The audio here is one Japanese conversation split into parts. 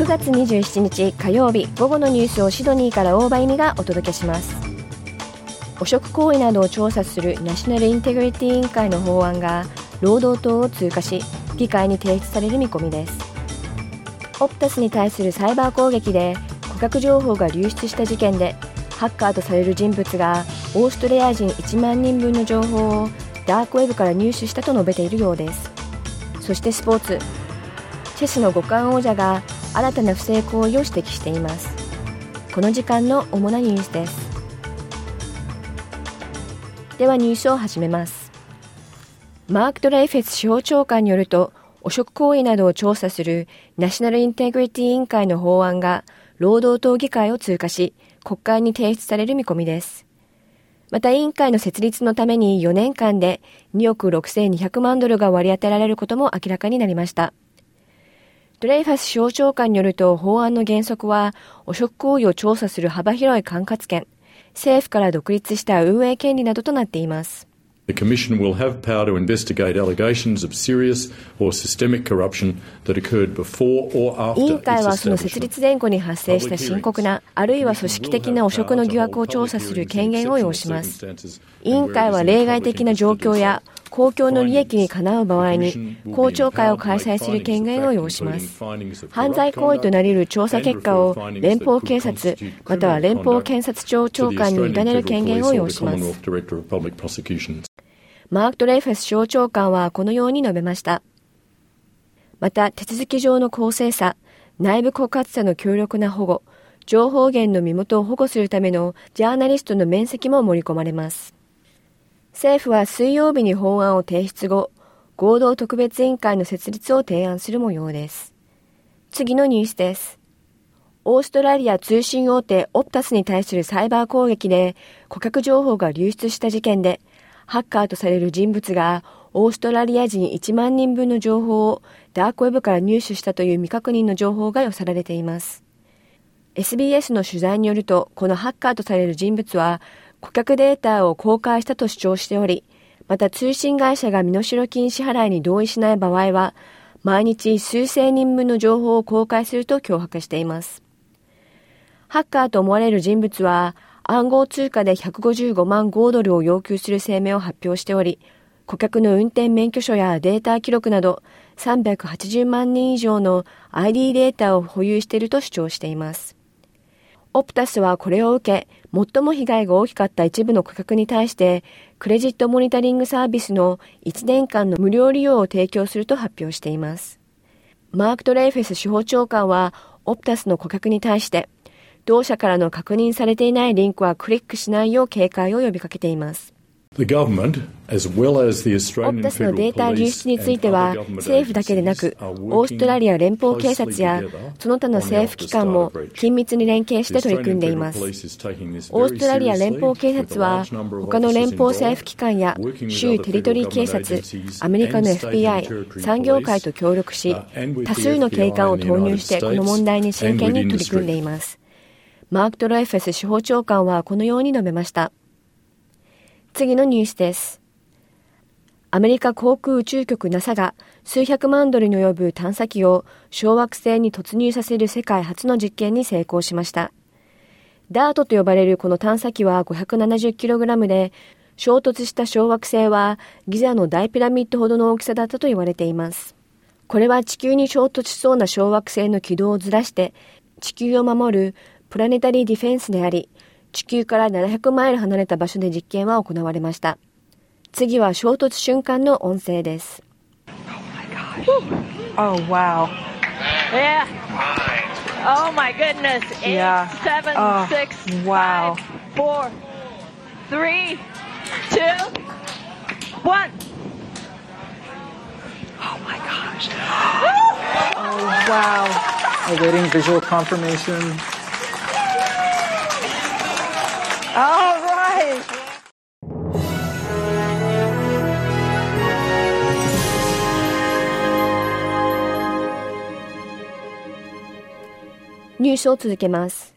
9月27日火曜日午後のニュースをシドニーから大場意味がお届けします。汚職行為などを調査するナショナルインテグリティ委員会の法案が労働党を通過し議会に提出される見込みです。オプタスに対するサイバー攻撃で顧客情報が流出した事件でハッカーとされる人物がオーストラリア人1万人分の情報をダークウェブから入手したと述べているようです。そしてスポーツ。チェスの五冠王者が新たな不正行為を指摘しています。この時間の主なニュースです。ではニュースを始めます。マーク・ドレイフェス司法長官によると汚職行為などを調査するナショナルインテグリティ委員会の法案が労働党議会を通過し国会に提出される見込みです。また委員会の設立のために4年間で2億6200万ドルが割り当てられることも明らかになりました。ドレイファス省長官によると法案の原則は汚職行為を調査する幅広い管轄権、政府から独立した運営権利などとなっています。委員会はその設立前後に発生した深刻な、あるいは組織的な汚職の疑惑を調査する権限を要します。委員会は例外的な状況や公共の利益にかなう場合に公聴会を開催する権限を要します。犯罪行為となり得る調査結果を連邦警察または連邦検察庁長官に委ねる権限を要します。マーク・ドレイフェス省長官はこのように述べました。また、手続き上の公正さ、内部告発者の強力な保護、情報源の身元を保護するためのジャーナリストの面積も盛り込まれます。政府は水曜日に法案を提出後、合同特別委員会の設立を提案する模様です。次のニュースです。オーストラリア通信大手オプタスに対するサイバー攻撃で顧客情報が流出した事件で、ハッカーとされる人物がオーストラリア人1万人分の情報をダークウェブから入手したという未確認の情報が寄せられています。SBS の取材によると、このハッカーとされる人物は顧客データを公開したと主張しており、また通信会社が身代金支払いに同意しない場合は、毎日数千人分の情報を公開すると脅迫しています。ハッカーと思われる人物は、暗号通貨で155万5ドルを要求する声明を発表しており、顧客の運転免許証やデータ記録など380万人以上の ID データを保有していると主張しています。オプタスはこれを受け、最も被害が大きかった一部の顧客に対して、クレジットモニタリングサービスの1年間の無料利用を提供すると発表しています。マーク・トレイフェス司法長官は、オプタスの顧客に対して、同社からの確認されていないリンクはクリックしないよう警戒を呼びかけています。The government, as well as the オプタスのデータ流出については政府だけでなくオーストラリア連邦警察やその他の政府機関も緊密に連携して取り組んでいます。オーストラリア連邦警察は他の連邦政府機関や州テリトリー警察、アメリカの FBI、産業界と協力し、多数の警官を投入してこの問題に真剣に取り組んでいます。マーク・トロエフェス司法長官はこのように述べました。次のニュースです。アメリカ航空宇宙局 NASA が数百万ドルに及ぶ探査機を小惑星に突入させる世界初の実験に成功しました。ダートと呼ばれるこの探査機は 570kg で、衝突した小惑星はギザの大ピラミッドほどの大きさだったと言われています。これは地球に衝突しそうな小惑星の軌道をずらして地球を守るプラネタリーディフェンスであり、地球から700マイル離れた場所で実験は行われました。次は衝突瞬間の音声です。Oh wow. Yeah. Oh my goodness. Eight, Yeah. seven, Oh, six, wow. five, four, three, two, one. Oh my gosh. Oh wow. Awaiting visual confirmation. ニュースを続けます。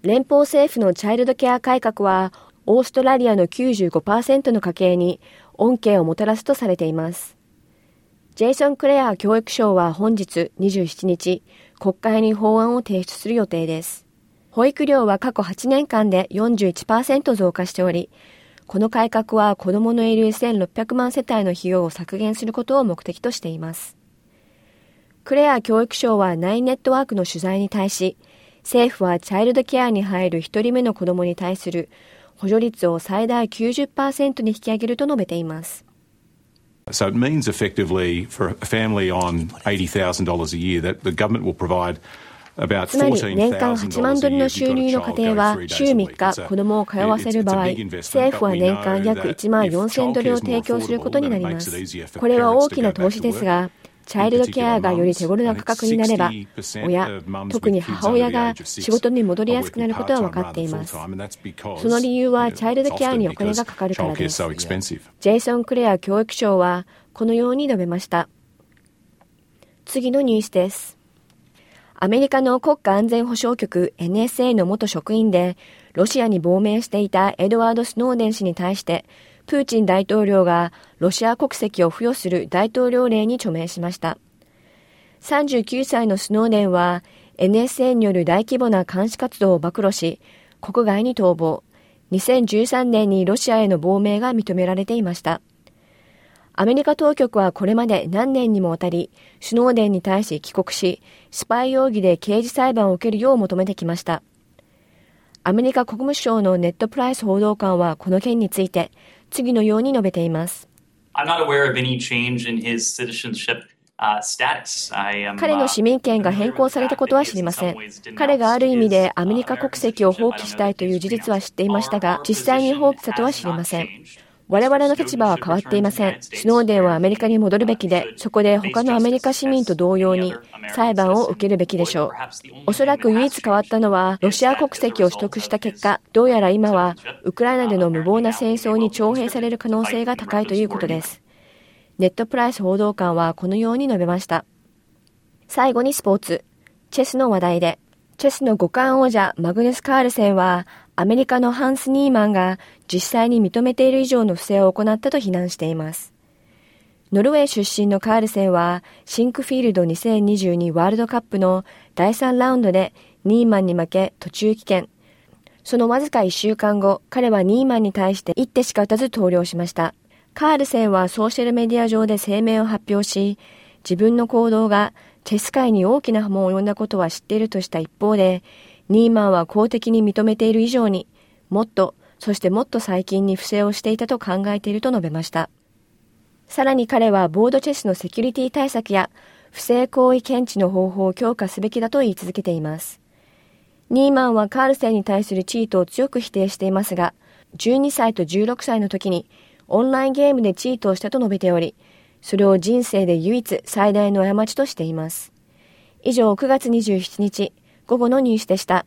連邦政府のチャイルドケア改革は、オーストラリアの95%の家計に恩恵をもたらすとされています。ジェイソン・クレア教育相は本日27日、国会に法案を提出する予定です。保育料は過去8年間で41%増加しており、この改革は子供のいる1600万世帯の費用を削減することを目的としています。クレア教育省はナインネットワークの取材に対し、政府はチャイルドケアに入る1人目の子供に対する補助率を最大90%に引き上げると述べています。So it means effectively for a family on $80,000 a year that the government will provide つまり年間8万ドルの収入の家庭は週3日子供を通わせる場合、政府は年間約1万4000ドルを提供することになります。これは大きな投資ですが、チャイルドケアがより手頃な価格になれば、親、特に母親が仕事に戻りやすくなることは分かっています。その理由はチャイルドケアにお金がかかるからです。ジェイソン・クレア教育相はこのように述べました。次のニュースです。アメリカの国家安全保障局 NSA の元職員で、ロシアに亡命していたエドワード・スノーデン氏に対して、プーチン大統領がロシア国籍を付与する大統領令に署名しました。39歳のスノーデンは NSA による大規模な監視活動を暴露し、国外に逃亡。2013年にロシアへの亡命が認められていました。アメリカ当局はこれまで何年にもわたり、スノーデンに対し帰国し、スパイ容疑で刑事裁判を受けるよう求めてきました。アメリカ国務省のネットプライス報道官はこの件について、次のように述べています。Uh, 彼の市民権が変更されたことは知りません。彼がある意味でアメリカ国籍を放棄したいという事実は知っていましたが、実際に放棄したとは知りません。我々の立場は変わっていません。スノーデンはアメリカに戻るべきで、そこで他のアメリカ市民と同様に裁判を受けるべきでしょう。おそらく唯一変わったのは、ロシア国籍を取得した結果、どうやら今はウクライナでの無謀な戦争に徴兵される可能性が高いということです。ネットプライス報道官はこのように述べました。最後にスポーツ。チェスの話題で、チェスの五冠王者マグネス・カールセンは、アメリカのハンス・ニーマンが実際に認めている以上の不正を行ったと非難しています。ノルウェー出身のカールセンは、シンクフィールド2022ワールドカップの第3ラウンドでニーマンに負け途中棄権。そのわずか1週間後、彼はニーマンに対して一手しか打たず投了しました。カールセンはソーシャルメディア上で声明を発表し、自分の行動がチェス界に大きな波紋を呼んだことは知っているとした一方で、ニーマンは公的に認めている以上に、もっと、そしてもっと最近に不正をしていたと考えていると述べました。さらに彼はボードチェスのセキュリティ対策や不正行為検知の方法を強化すべきだと言い続けています。ニーマンはカールセンに対するチートを強く否定していますが、12歳と16歳の時にオンラインゲームでチートをしたと述べており、それを人生で唯一最大の過ちとしています。以上9月27日午後のニュースでした。